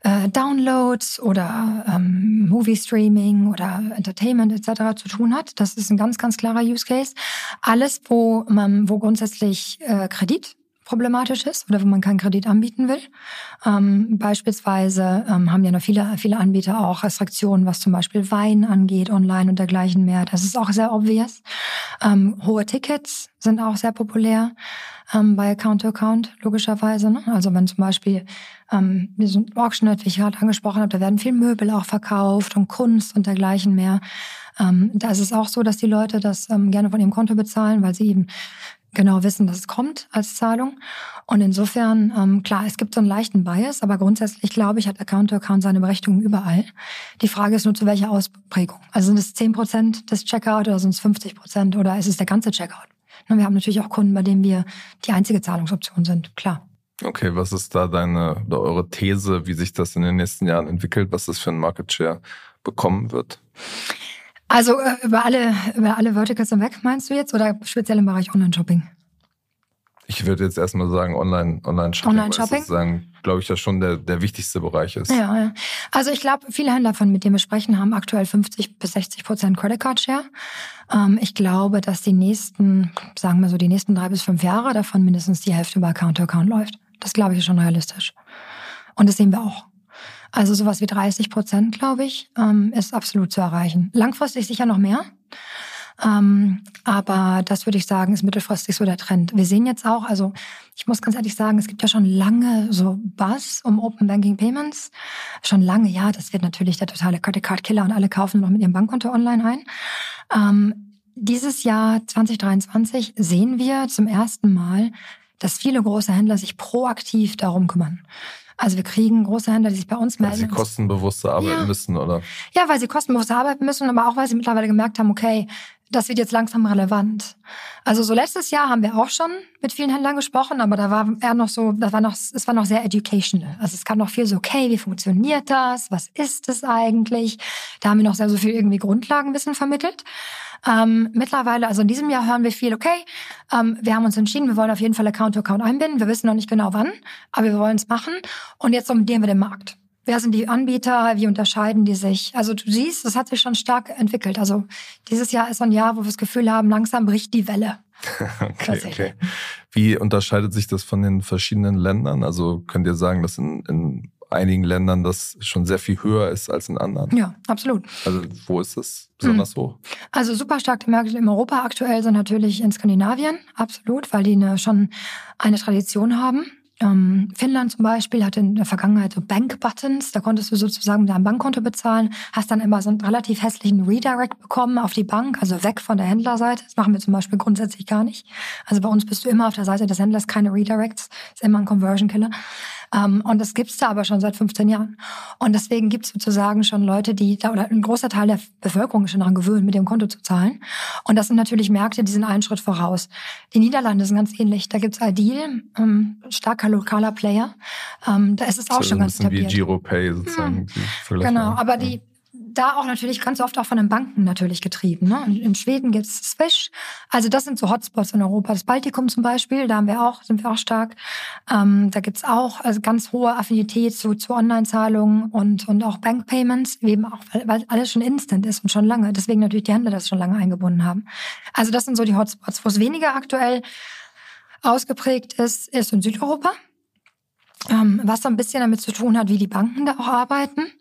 äh, Downloads oder ähm, Movie Streaming oder Entertainment etc. zu tun hat, das ist ein ganz, ganz klarer Use Case. Alles, wo, man, wo grundsätzlich äh, Kredit problematisch ist oder wo man keinen Kredit anbieten will. Ähm, beispielsweise ähm, haben ja noch viele, viele Anbieter auch Restriktionen, was zum Beispiel Wein angeht, online und dergleichen mehr. Das ist auch sehr obvious. Ähm, hohe Tickets sind auch sehr populär ähm, bei Account-to-Account, logischerweise. Ne? Also wenn zum Beispiel ähm, so ein Auctionet, wie ich gerade angesprochen habe, da werden viel Möbel auch verkauft und Kunst und dergleichen mehr. Ähm, da ist es auch so, dass die Leute das ähm, gerne von ihrem Konto bezahlen, weil sie eben genau wissen, dass es kommt als Zahlung. Und insofern, ähm, klar, es gibt so einen leichten Bias, aber grundsätzlich glaube ich, hat Account-to-Account seine Berechtigung überall. Die Frage ist nur, zu welcher Ausprägung. Also sind es 10 Prozent des Checkout oder sind es 50 Prozent oder ist es der ganze Checkout? Und wir haben natürlich auch Kunden, bei denen wir die einzige Zahlungsoption sind, klar. Okay, was ist da deine oder eure These, wie sich das in den nächsten Jahren entwickelt, was das für ein Market Share bekommen wird? Also äh, über alle, über alle Verticals hinweg meinst du jetzt oder speziell im Bereich Online-Shopping? Ich würde jetzt erstmal sagen Online, Online-Shopping. Online-Shopping? Sagen, glaube ich, ja schon der, der wichtigste Bereich ist. Ja, ja. Also ich glaube, viele Händler, von mit denen wir sprechen, haben aktuell 50 bis 60 Prozent Credit Card Share. Ähm, ich glaube, dass die nächsten, sagen wir so, die nächsten drei bis fünf Jahre davon mindestens die Hälfte über Account-to-Account -Account läuft. Das glaube ich ist schon realistisch. Und das sehen wir auch. Also sowas wie 30 Prozent, glaube ich, ähm, ist absolut zu erreichen. Langfristig sicher noch mehr. Ähm, aber das würde ich sagen, ist mittelfristig so der Trend. Wir sehen jetzt auch, also ich muss ganz ehrlich sagen, es gibt ja schon lange so Buzz um Open Banking Payments. Schon lange, ja, das wird natürlich der totale Credit Card Killer und alle kaufen noch mit ihrem Bankkonto online ein. Ähm, dieses Jahr 2023 sehen wir zum ersten Mal, dass viele große Händler sich proaktiv darum kümmern. Also wir kriegen große Händler, die sich bei uns melden. Weil sie kostenbewusster arbeiten ja. müssen, oder? Ja, weil sie kostenbewusster arbeiten müssen, aber auch weil sie mittlerweile gemerkt haben, okay, das wird jetzt langsam relevant. Also so letztes Jahr haben wir auch schon mit vielen Händlern gesprochen, aber da war eher noch so, das war noch, es war noch sehr educational. Also es kam noch viel so, okay, wie funktioniert das? Was ist es eigentlich? Da haben wir noch sehr so viel irgendwie Grundlagenwissen vermittelt. Ähm, mittlerweile, also in diesem Jahr hören wir viel, okay, ähm, wir haben uns entschieden, wir wollen auf jeden Fall Account-to-Account -Account einbinden. Wir wissen noch nicht genau wann, aber wir wollen es machen. Und jetzt sondieren wir den Markt. Wer sind die Anbieter? Wie unterscheiden die sich? Also du siehst, das hat sich schon stark entwickelt. Also dieses Jahr ist so ein Jahr, wo wir das Gefühl haben, langsam bricht die Welle. okay, okay. Wie unterscheidet sich das von den verschiedenen Ländern? Also könnt ihr sagen, dass in, in einigen Ländern das schon sehr viel höher ist als in anderen? Ja, absolut. Also wo ist das besonders hm. hoch? Also super stark Märkte in Europa aktuell sind natürlich in Skandinavien, absolut, weil die eine, schon eine Tradition haben. Ähm, Finnland zum Beispiel hatte in der Vergangenheit so Bank-Buttons, da konntest du sozusagen deinem Bankkonto bezahlen, hast dann immer so einen relativ hässlichen Redirect bekommen auf die Bank, also weg von der Händlerseite. Das machen wir zum Beispiel grundsätzlich gar nicht. Also bei uns bist du immer auf der Seite des Händlers, keine Redirects, ist immer ein Conversion-Killer. Ähm, und das gibt's da aber schon seit 15 Jahren. Und deswegen gibt's sozusagen schon Leute, die, oder ein großer Teil der Bevölkerung ist schon daran gewöhnt, mit dem Konto zu zahlen. Und das sind natürlich Märkte, die sind einen Schritt voraus. Die Niederlande sind ganz ähnlich. Da gibt's Ideal, ähm, starker lokaler Player. Ähm, da ist es auch so schon ganz etabliert. Wie GiroPay sozusagen. Hm. Genau, aber die, da auch natürlich ganz oft auch von den Banken natürlich getrieben. Ne? In Schweden gibt's Swish. Also das sind so Hotspots in Europa. Das Baltikum zum Beispiel, da haben wir auch, sind wir auch stark. Ähm, da gibt's auch also ganz hohe Affinität zu, zu Online-Zahlungen und, und auch Bank-Payments, eben auch, weil, weil alles schon instant ist und schon lange. Deswegen natürlich die Händler das schon lange eingebunden haben. Also das sind so die Hotspots. Wo es weniger aktuell ausgeprägt ist, ist in Südeuropa. Ähm, was so ein bisschen damit zu tun hat, wie die Banken da auch arbeiten.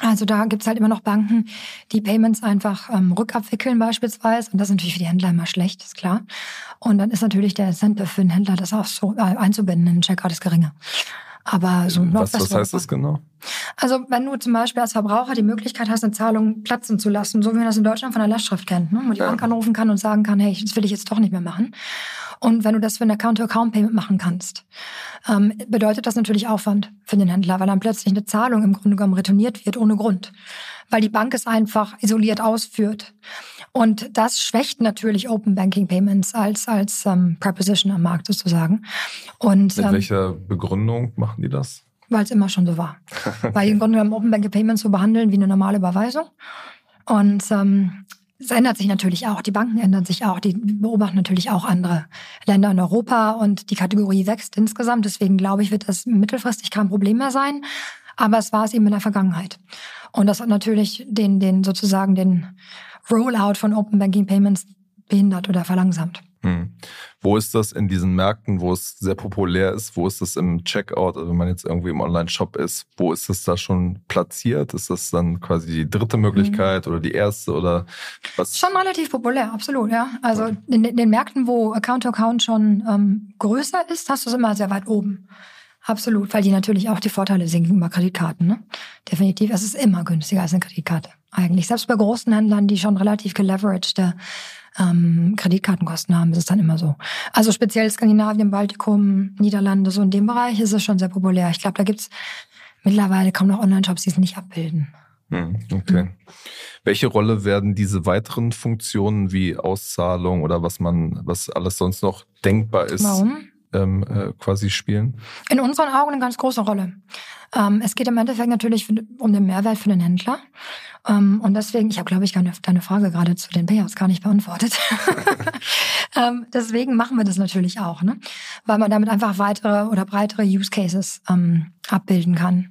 Also da gibt's halt immer noch Banken, die Payments einfach ähm, rückabwickeln beispielsweise. Und das ist natürlich für die Händler immer schlecht, ist klar. Und dann ist natürlich der Incentive für den Händler, das auch so äh, einzubinden in den Checkout ist geringer. Aber so noch was, was heißt das genau? Also wenn du zum Beispiel als Verbraucher die Möglichkeit hast, eine Zahlung platzen zu lassen, so wie man das in Deutschland von der Lastschrift kennt, ne? wo die ja. Bank anrufen kann und sagen kann, hey, das will ich jetzt doch nicht mehr machen. Und wenn du das für ein Account-to-Account-Payment machen kannst, ähm, bedeutet das natürlich Aufwand für den Händler, weil dann plötzlich eine Zahlung im Grunde genommen retourniert wird ohne Grund, weil die Bank es einfach isoliert ausführt. Und das schwächt natürlich Open Banking Payments als als ähm, Preposition am Markt sozusagen. Und mit ähm, welcher Begründung machen die das? Weil es immer schon so war. weil im Grunde genommen Open Banking Payments so behandeln wie eine normale Überweisung. Und ähm, es ändert sich natürlich auch, die Banken ändern sich auch, die beobachten natürlich auch andere Länder in Europa und die Kategorie wächst insgesamt. Deswegen glaube ich, wird das mittelfristig kein Problem mehr sein. Aber es war es eben in der Vergangenheit. Und das hat natürlich den, den sozusagen den Rollout von Open Banking Payments behindert oder verlangsamt. Hm. Wo ist das in diesen Märkten, wo es sehr populär ist? Wo ist das im Checkout, also wenn man jetzt irgendwie im Online-Shop ist? Wo ist das da schon platziert? Ist das dann quasi die dritte Möglichkeit mhm. oder die erste oder was? Schon relativ populär, absolut, ja. Also okay. in, in, den Märkten, wo Account-to-Account schon ähm, größer ist, hast du es immer sehr weit oben. Absolut, weil die natürlich auch die Vorteile sehen gegenüber Kreditkarten. Ne? Definitiv, es ist immer günstiger als eine Kreditkarte. Eigentlich. Selbst bei großen Händlern, die schon relativ geleveragte ähm, Kreditkartenkosten haben, ist es dann immer so. Also speziell Skandinavien, Baltikum, Niederlande, so in dem Bereich ist es schon sehr populär. Ich glaube, da gibt's mittlerweile kaum noch Online-Shops, die es nicht abbilden. Hm, okay. Mhm. Welche Rolle werden diese weiteren Funktionen wie Auszahlung oder was man, was alles sonst noch denkbar ist, ähm, äh, quasi spielen? In unseren Augen eine ganz große Rolle. Ähm, es geht im Endeffekt natürlich um den Mehrwert für den Händler. Ähm, und deswegen, ich habe, glaube ich, deine Frage gerade zu den Payouts gar nicht beantwortet. ähm, deswegen machen wir das natürlich auch, ne? weil man damit einfach weitere oder breitere Use Cases ähm, abbilden kann.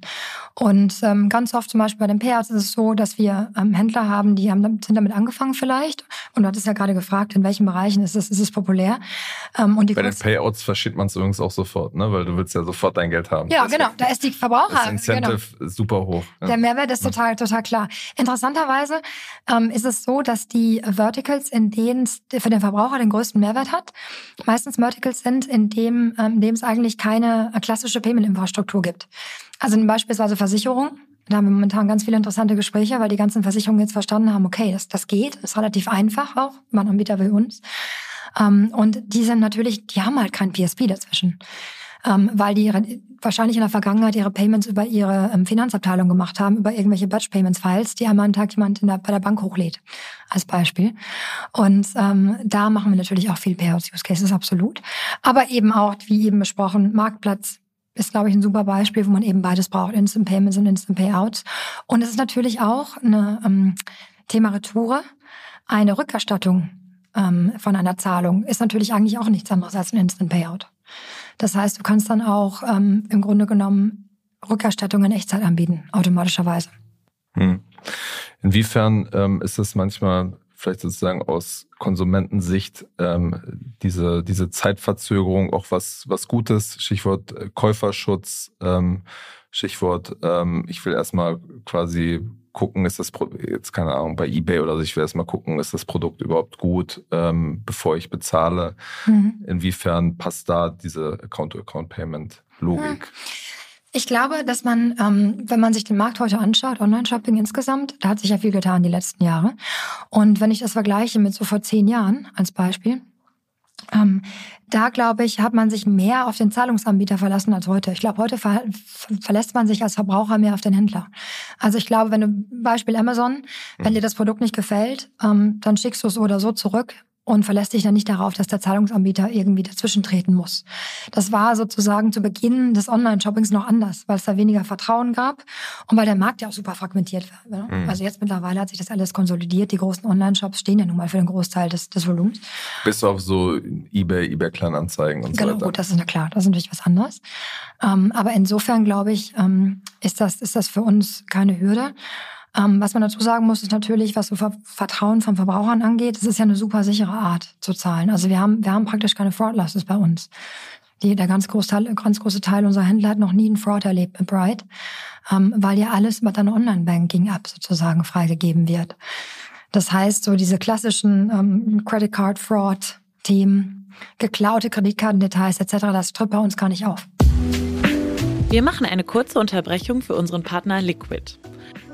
Und ähm, ganz oft zum Beispiel bei den Payouts ist es so, dass wir ähm, Händler haben, die haben, sind damit angefangen vielleicht und du hattest ja gerade gefragt, in welchen Bereichen ist es, ist es populär. Ähm, und die Bei den Payouts versteht man es übrigens auch sofort, ne? weil du willst ja sofort dein Geld haben. Ja, genau. Da ist die Verbraucher. Das Incentive genau. super hoch. Ja. Der Mehrwert ist total, total klar. Interessanterweise ähm, ist es so, dass die Verticals, in denen es für den Verbraucher den größten Mehrwert hat, meistens Verticals sind, in dem, ähm, in dem es eigentlich keine klassische Payment-Infrastruktur gibt. Also beispielsweise Versicherung da haben wir momentan ganz viele interessante Gespräche, weil die ganzen Versicherungen jetzt verstanden haben, okay, das, das geht, ist relativ einfach auch, man Anbieter will uns. Ähm, und die sind natürlich, die haben halt kein PSP dazwischen. Ähm, weil die ihre, wahrscheinlich in der Vergangenheit ihre Payments über ihre ähm, Finanzabteilung gemacht haben, über irgendwelche Batch Payments Files, die einmal einen Tag jemand der, bei der Bank hochlädt, als Beispiel. Und ähm, da machen wir natürlich auch viel Payouts Use Cases, absolut. Aber eben auch, wie eben besprochen, Marktplatz, ist, glaube ich, ein super Beispiel, wo man eben beides braucht, Instant Payments und Instant Payouts. Und es ist natürlich auch eine ähm, Thema Retoure, eine Rückerstattung ähm, von einer Zahlung ist natürlich eigentlich auch nichts anderes als ein Instant Payout. Das heißt, du kannst dann auch ähm, im Grunde genommen Rückerstattung in Echtzeit anbieten, automatischerweise. Hm. Inwiefern ähm, ist es manchmal vielleicht sozusagen aus Konsumentensicht ähm, diese, diese Zeitverzögerung auch was, was Gutes, Stichwort äh, Käuferschutz, ähm, Stichwort, ähm, ich will erstmal quasi gucken, ist das Pro jetzt keine Ahnung, bei Ebay oder so, ich will erstmal gucken, ist das Produkt überhaupt gut, ähm, bevor ich bezahle. Mhm. Inwiefern passt da diese Account-to-Account-Payment-Logik? Mhm. Ich glaube, dass man, ähm, wenn man sich den Markt heute anschaut, Online-Shopping insgesamt, da hat sich ja viel getan die letzten Jahre. Und wenn ich das vergleiche mit so vor zehn Jahren als Beispiel, ähm, da glaube ich, hat man sich mehr auf den Zahlungsanbieter verlassen als heute. Ich glaube, heute ver verlässt man sich als Verbraucher mehr auf den Händler. Also ich glaube, wenn du Beispiel Amazon, wenn mhm. dir das Produkt nicht gefällt, ähm, dann schickst du es oder so zurück und verlässt sich dann nicht darauf, dass der Zahlungsanbieter irgendwie dazwischen treten muss. Das war sozusagen zu Beginn des Online-Shoppings noch anders, weil es da weniger Vertrauen gab und weil der Markt ja auch super fragmentiert war. Ne? Mhm. Also jetzt mittlerweile hat sich das alles konsolidiert. Die großen Online-Shops stehen ja nun mal für den Großteil des, des Volumens. Bis auf so eBay, eBay Kleinanzeigen und genau, so weiter. Genau, gut, das ist ja klar, das ist natürlich was anderes. Ähm, aber insofern glaube ich, ähm, ist das, ist das für uns keine Hürde. Ähm, was man dazu sagen muss, ist natürlich, was so Vertrauen von Verbrauchern angeht, es ist ja eine super sichere Art zu zahlen. Also wir haben, wir haben praktisch keine Fraud-Losses bei uns. Die, der ganz, große Teil, ganz große Teil unserer Händler hat noch nie einen Fraud erlebt mit Bright, ähm, weil ja alles mit einer Online-Banking-App sozusagen freigegeben wird. Das heißt, so diese klassischen ähm, Credit Card Fraud Themen, geklaute Kreditkartendetails etc., das tritt bei uns gar nicht auf. Wir machen eine kurze Unterbrechung für unseren Partner Liquid.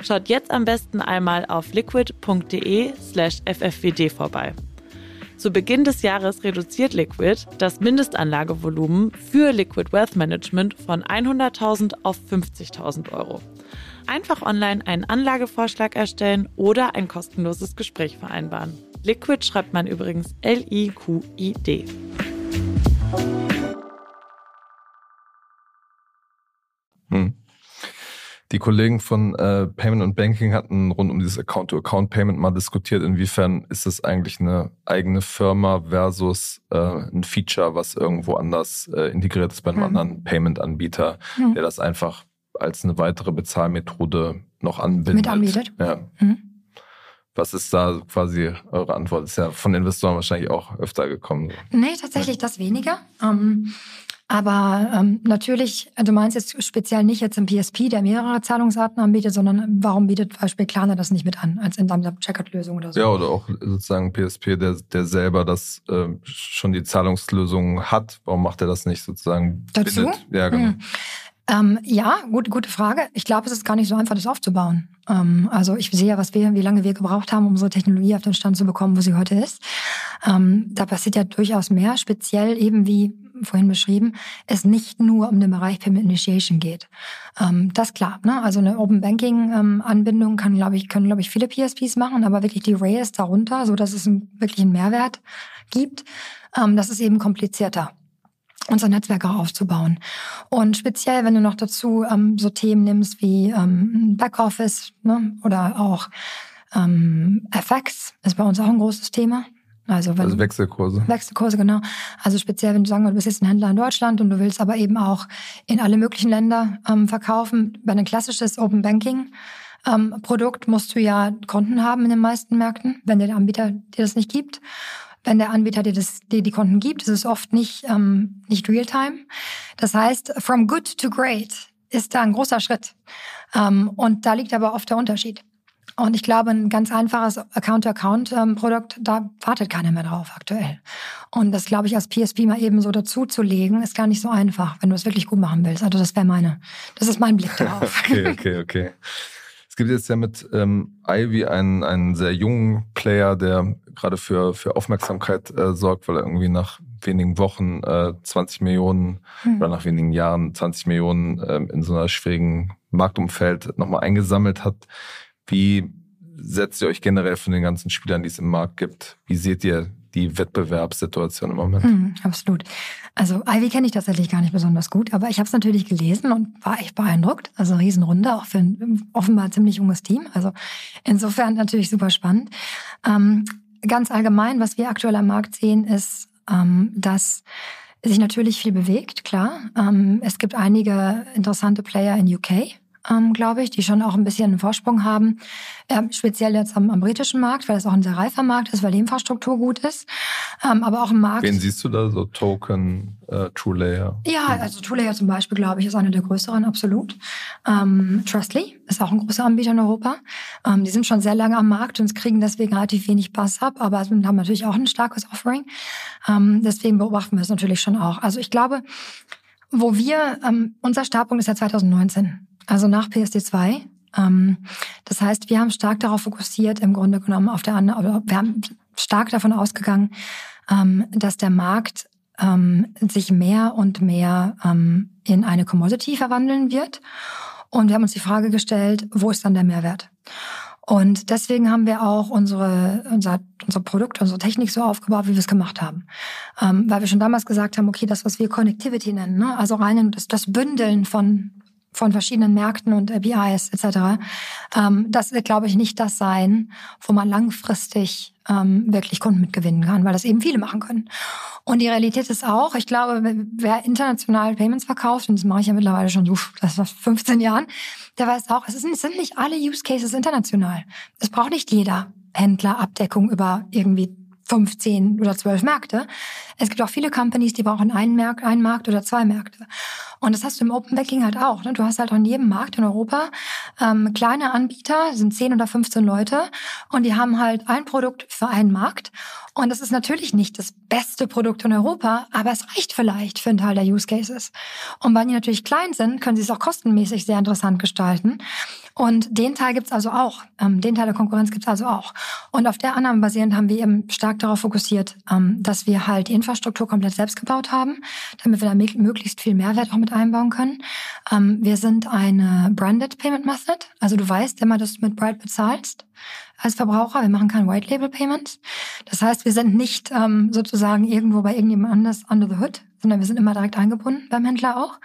Schaut jetzt am besten einmal auf liquid.de slash ffwd vorbei. Zu Beginn des Jahres reduziert Liquid das Mindestanlagevolumen für Liquid Wealth Management von 100.000 auf 50.000 Euro. Einfach online einen Anlagevorschlag erstellen oder ein kostenloses Gespräch vereinbaren. Liquid schreibt man übrigens L-I-Q-I-D. Hm. Die Kollegen von äh, Payment und Banking hatten rund um dieses Account-to-Account-Payment mal diskutiert, inwiefern ist es eigentlich eine eigene Firma versus äh, ein Feature, was irgendwo anders äh, integriert ist bei einem mhm. anderen Payment-Anbieter, mhm. der das einfach als eine weitere Bezahlmethode noch anbindet. Mit anbietet. Ja. Mhm. Was ist da quasi eure Antwort? Ist ja von Investoren wahrscheinlich auch öfter gekommen. Nee, tatsächlich das weniger. Ähm, Aber ähm, natürlich, du meinst jetzt speziell nicht jetzt im PSP, der mehrere Zahlungsarten anbietet, sondern warum bietet zum Beispiel Klarna das nicht mit an, als in seiner Checkout-Lösung oder so? Ja, oder auch sozusagen PSP, der, der selber das äh, schon die Zahlungslösung hat. Warum macht er das nicht sozusagen? Dazu? Bindet? Ja, genau. Hm. Ähm, ja, gut, gute Frage. Ich glaube, es ist gar nicht so einfach, das aufzubauen. Ähm, also ich sehe ja, was wir, wie lange wir gebraucht haben, um unsere Technologie auf den Stand zu bekommen, wo sie heute ist. Ähm, da passiert ja durchaus mehr, speziell eben wie vorhin beschrieben, es nicht nur um den Bereich Payment Initiation geht. Ähm, das klar, ne? Also eine Open Banking ähm, Anbindung kann, glaube ich, können, glaube ich, viele PSPs machen, aber wirklich die Rails darunter, so dass es einen, wirklich Mehrwert gibt, ähm, das ist eben komplizierter unser Netzwerk auch aufzubauen. Und speziell, wenn du noch dazu ähm, so Themen nimmst wie ähm, Backoffice ne, oder auch ähm, FX, ist bei uns auch ein großes Thema. Also, wenn also Wechselkurse. Wechselkurse, genau. Also speziell, wenn du sagen, du bist jetzt ein Händler in Deutschland und du willst aber eben auch in alle möglichen Länder ähm, verkaufen. Bei einem klassisches Open Banking ähm, Produkt musst du ja Konten haben in den meisten Märkten, wenn der Anbieter dir das nicht gibt. Wenn der Anbieter dir, das, dir die Konten gibt, ist es oft nicht, ähm, nicht real-time. Das heißt, from good to great ist da ein großer Schritt. Ähm, und da liegt aber oft der Unterschied. Und ich glaube, ein ganz einfaches Account-to-Account-Produkt, da wartet keiner mehr drauf aktuell. Und das, glaube ich, als PSP mal eben so dazuzulegen, ist gar nicht so einfach, wenn du es wirklich gut machen willst. Also das wäre meine, das ist mein Blick darauf. okay, okay, okay. Es gibt jetzt ja mit ähm, Ivy einen, einen sehr jungen Player, der gerade für, für Aufmerksamkeit äh, sorgt, weil er irgendwie nach wenigen Wochen äh, 20 Millionen hm. oder nach wenigen Jahren 20 Millionen äh, in so einer schwierigen Marktumfeld nochmal eingesammelt hat. Wie setzt ihr euch generell von den ganzen Spielern, die es im Markt gibt? Wie seht ihr die Wettbewerbssituation im Moment? Mm, absolut. Also Ivy kenne ich tatsächlich gar nicht besonders gut, aber ich habe es natürlich gelesen und war echt beeindruckt. Also Riesenrunde, auch für ein offenbar ziemlich junges Team. Also insofern natürlich super spannend. Ähm, ganz allgemein, was wir aktuell am Markt sehen, ist, ähm, dass sich natürlich viel bewegt, klar. Ähm, es gibt einige interessante Player in UK, ähm, glaube ich, die schon auch ein bisschen einen Vorsprung haben. Ähm, speziell jetzt am, am, britischen Markt, weil das auch ein sehr reifer Markt ist, weil die Infrastruktur gut ist. Ähm, aber auch im Markt. Wen siehst du da so? Token, äh, TrueLayer? Ja, also TrueLayer zum Beispiel, glaube ich, ist einer der größeren, absolut. Ähm, Trustly ist auch ein großer Anbieter in Europa. Ähm, die sind schon sehr lange am Markt und kriegen deswegen relativ wenig Bass ab, aber haben natürlich auch ein starkes Offering. Ähm, deswegen beobachten wir es natürlich schon auch. Also ich glaube, wo wir, ähm, unser Startpunkt ist ja 2019. Also nach PSD2. Ähm, das heißt, wir haben stark darauf fokussiert, im Grunde genommen auf der anderen, wir haben stark davon ausgegangen, ähm, dass der Markt ähm, sich mehr und mehr ähm, in eine Commodity verwandeln wird. Und wir haben uns die Frage gestellt, wo ist dann der Mehrwert? Und deswegen haben wir auch unsere, unser, unser Produkt, unsere Technik so aufgebaut, wie wir es gemacht haben. Ähm, weil wir schon damals gesagt haben, okay, das, was wir Connectivity nennen, ne? also rein das, das Bündeln von von verschiedenen Märkten und APIs etc. Ähm, das wird, glaube ich, nicht das sein, wo man langfristig ähm, wirklich Kunden mitgewinnen kann, weil das eben viele machen können. Und die Realität ist auch, ich glaube, wer international Payments verkauft, und das mache ich ja mittlerweile schon so, das war 15 Jahren, der weiß auch, es sind, es sind nicht alle Use Cases international. Es braucht nicht jeder Händler Abdeckung über irgendwie 15 oder 12 Märkte. Es gibt auch viele Companies, die brauchen einen, Markt, einen Markt oder zwei Märkte. Und das hast du im Open Banking halt auch. Ne? Du hast halt an jedem Markt in Europa ähm, kleine Anbieter, sind 10 oder 15 Leute und die haben halt ein Produkt für einen Markt. Und das ist natürlich nicht das beste Produkt in Europa, aber es reicht vielleicht für einen Teil der Use Cases. Und weil die natürlich klein sind, können sie es auch kostenmäßig sehr interessant gestalten. Und den Teil gibt's also auch. Ähm, den Teil der Konkurrenz gibt's also auch. Und auf der Annahme basierend haben wir eben stark darauf fokussiert, ähm, dass wir halt die Infrastruktur komplett selbst gebaut haben, damit wir da möglichst viel Mehrwert auch mit einbauen können. Ähm, wir sind eine Branded Payment Method. Also du weißt immer, dass du mit Bright bezahlst als Verbraucher. Wir machen kein White Label Payment. Das heißt, wir sind nicht ähm, sozusagen irgendwo bei irgendjemand anders under the hood, sondern wir sind immer direkt eingebunden beim Händler auch.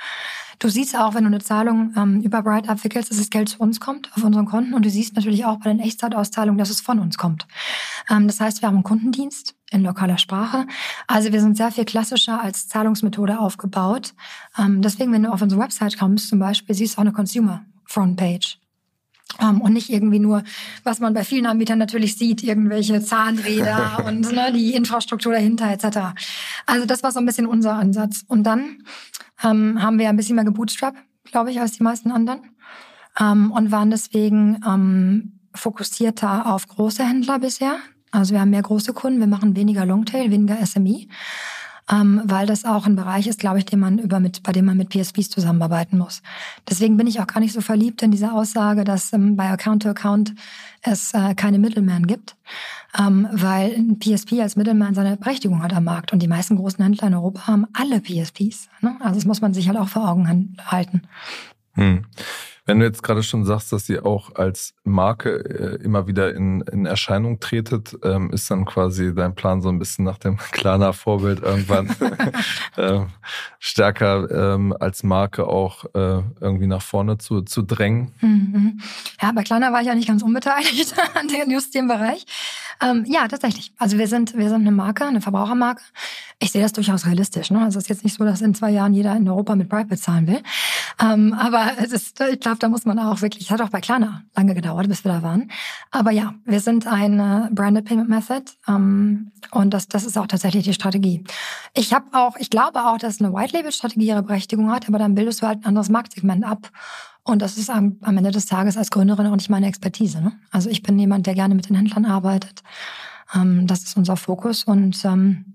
Du siehst auch, wenn du eine Zahlung ähm, über Bright abwickelst, dass das Geld zu uns kommt, auf unseren Konten. Und du siehst natürlich auch bei den Echtzeitauszahlungen, dass es von uns kommt. Ähm, das heißt, wir haben einen Kundendienst in lokaler Sprache. Also wir sind sehr viel klassischer als Zahlungsmethode aufgebaut. Ähm, deswegen, wenn du auf unsere Website kommst zum Beispiel, siehst du auch eine Consumer Frontpage. Ähm, und nicht irgendwie nur, was man bei vielen Anbietern natürlich sieht, irgendwelche Zahnräder und ne, die Infrastruktur dahinter etc. Also das war so ein bisschen unser Ansatz. Und dann ähm, haben wir ein bisschen mehr gebootstrapped, glaube ich, als die meisten anderen ähm, und waren deswegen ähm, fokussierter auf große Händler bisher. Also wir haben mehr große Kunden, wir machen weniger Longtail, weniger SME ähm, weil das auch ein Bereich ist, glaube ich, den man über mit, bei dem man mit PSPs zusammenarbeiten muss. Deswegen bin ich auch gar nicht so verliebt in diese Aussage, dass ähm, bei Account to Account es äh, keine Middleman gibt, ähm, weil ein PSP als Middleman seine Berechtigung hat am Markt und die meisten großen Händler in Europa haben alle PSPs. Ne? Also das muss man sich halt auch vor Augen halten. Hm. Wenn du jetzt gerade schon sagst, dass ihr auch als Marke äh, immer wieder in, in Erscheinung tretet, ähm, ist dann quasi dein Plan so ein bisschen nach dem Klarna-Vorbild irgendwann äh, stärker ähm, als Marke auch äh, irgendwie nach vorne zu, zu drängen? Mhm. Ja, bei Klarna war ich ja nicht ganz unbeteiligt an den, just dem Bereich. Ähm, ja, tatsächlich. Also wir sind, wir sind eine Marke, eine Verbrauchermarke. Ich sehe das durchaus realistisch. Ne? Also es ist jetzt nicht so, dass in zwei Jahren jeder in Europa mit Bright bezahlen will. Ähm, aber es ist, ich glaube, da muss man auch wirklich, hat auch bei Klarna lange gedauert, bis wir da waren. Aber ja, wir sind eine Branded Payment Method ähm, und das, das ist auch tatsächlich die Strategie. Ich habe auch, ich glaube auch, dass eine White Label Strategie ihre Berechtigung hat, aber dann bildest du halt ein anderes Marktsegment ab. Und das ist am, am Ende des Tages als Gründerin auch nicht meine Expertise. Ne? Also ich bin jemand, der gerne mit den Händlern arbeitet. Ähm, das ist unser Fokus und ähm,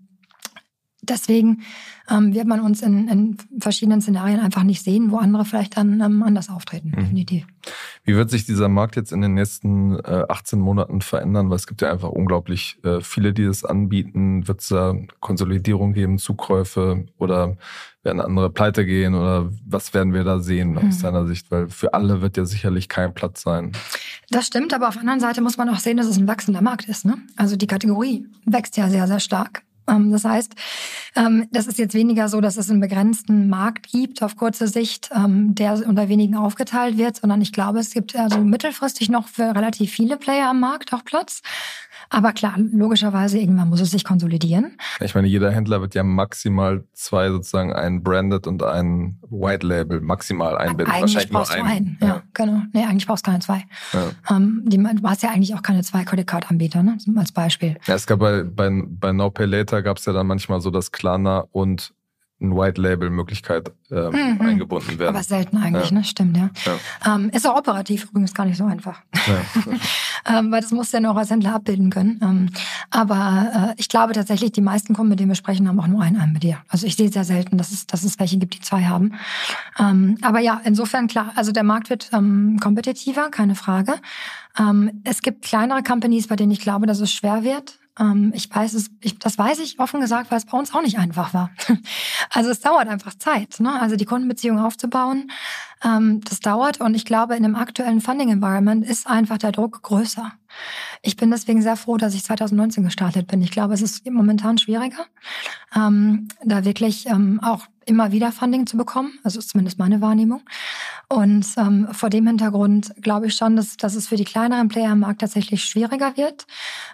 deswegen ähm, wird man uns in, in verschiedenen Szenarien einfach nicht sehen, wo andere vielleicht dann ähm, anders auftreten, mhm. definitiv. Wie wird sich dieser Markt jetzt in den nächsten äh, 18 Monaten verändern? Weil es gibt ja einfach unglaublich äh, viele, die das anbieten. Wird es da Konsolidierung geben, Zukäufe oder werden andere pleite gehen oder was werden wir da sehen mhm. aus deiner Sicht? Weil für alle wird ja sicherlich kein Platz sein. Das stimmt, aber auf der anderen Seite muss man auch sehen, dass es ein wachsender Markt ist. Ne? Also die Kategorie wächst ja sehr, sehr stark. Ähm, das heißt, ähm, das ist jetzt weniger so, dass es einen begrenzten Markt gibt auf kurze Sicht, ähm, der unter wenigen aufgeteilt wird, sondern ich glaube, es gibt also mittelfristig noch für relativ viele Player am Markt auch Platz. Aber klar, logischerweise irgendwann muss es sich konsolidieren. Ich meine, jeder Händler wird ja maximal zwei sozusagen ein Branded und ein White Label maximal einbinden. Eigentlich Wahrscheinlich brauchst nur einen. Du einen. Ja, ja, genau. Nee, eigentlich brauchst du keine zwei. Ja. Ähm, die, du hast ja eigentlich auch keine zwei Credit Card Anbieter, ne? Als Beispiel. Ja, es gab bei, bei, bei No Pay Later gab es ja dann manchmal so, dass Klarna und ein White Label Möglichkeit ähm, mhm. eingebunden werden. Aber selten eigentlich, ja. ne? Stimmt, ja. ja. Ähm, ist auch operativ übrigens gar nicht so einfach. Ja. ähm, weil das muss ja noch als Händler abbilden können. Ähm, aber äh, ich glaube tatsächlich, die meisten Kunden, mit denen wir sprechen, haben auch nur einen Anbieter. Also ich sehe sehr selten, dass es, dass es welche gibt, die zwei haben. Ähm, aber ja, insofern klar, also der Markt wird ähm, kompetitiver, keine Frage. Es gibt kleinere Companies, bei denen ich glaube, dass es schwer wird. Ähm, ich weiß es, ich, das weiß ich offen gesagt, weil es bei uns auch nicht einfach war. Also es dauert einfach Zeit, ne? Also die Kundenbeziehung aufzubauen, ähm, das dauert und ich glaube, in dem aktuellen Funding-Environment ist einfach der Druck größer. Ich bin deswegen sehr froh, dass ich 2019 gestartet bin. Ich glaube, es ist momentan schwieriger, ähm, da wirklich ähm, auch immer wieder Funding zu bekommen. Also ist zumindest meine Wahrnehmung. Und ähm, vor dem Hintergrund glaube ich schon, dass, dass es für die kleineren Player im Markt tatsächlich schwieriger wird.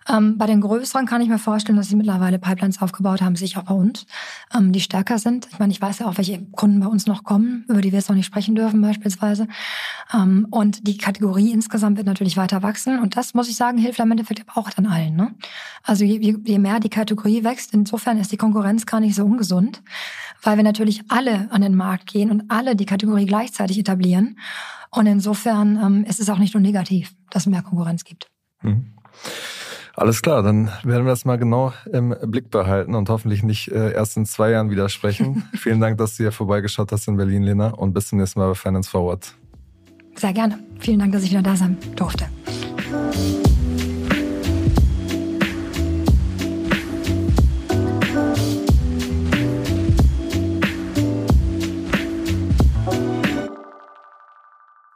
Ähm, bei den größeren kann ich mir vorstellen, dass sie mittlerweile Pipelines aufgebaut haben, sich auch bei uns, ähm, die stärker sind. Ich meine, ich weiß ja auch, welche Kunden bei uns noch kommen, über die wir jetzt noch nicht sprechen dürfen beispielsweise. Ähm, und die Kategorie insgesamt wird natürlich weiter wachsen. Und das, muss ich sagen, hilft am Endeffekt auch dann allen. Ne? Also je, je mehr die Kategorie wächst, insofern ist die Konkurrenz gar nicht so ungesund, weil wir natürlich alle an den Markt gehen und alle die Kategorie gleichzeitig etablieren. Und insofern ähm, ist es auch nicht nur negativ, dass es mehr Konkurrenz gibt. Mhm. Alles klar, dann werden wir das mal genau im Blick behalten und hoffentlich nicht äh, erst in zwei Jahren widersprechen. Vielen Dank, dass du hier vorbeigeschaut hast in Berlin, Lena, und bis zum nächsten Mal bei Finance Forward. Sehr gerne. Vielen Dank, dass ich wieder da sein durfte.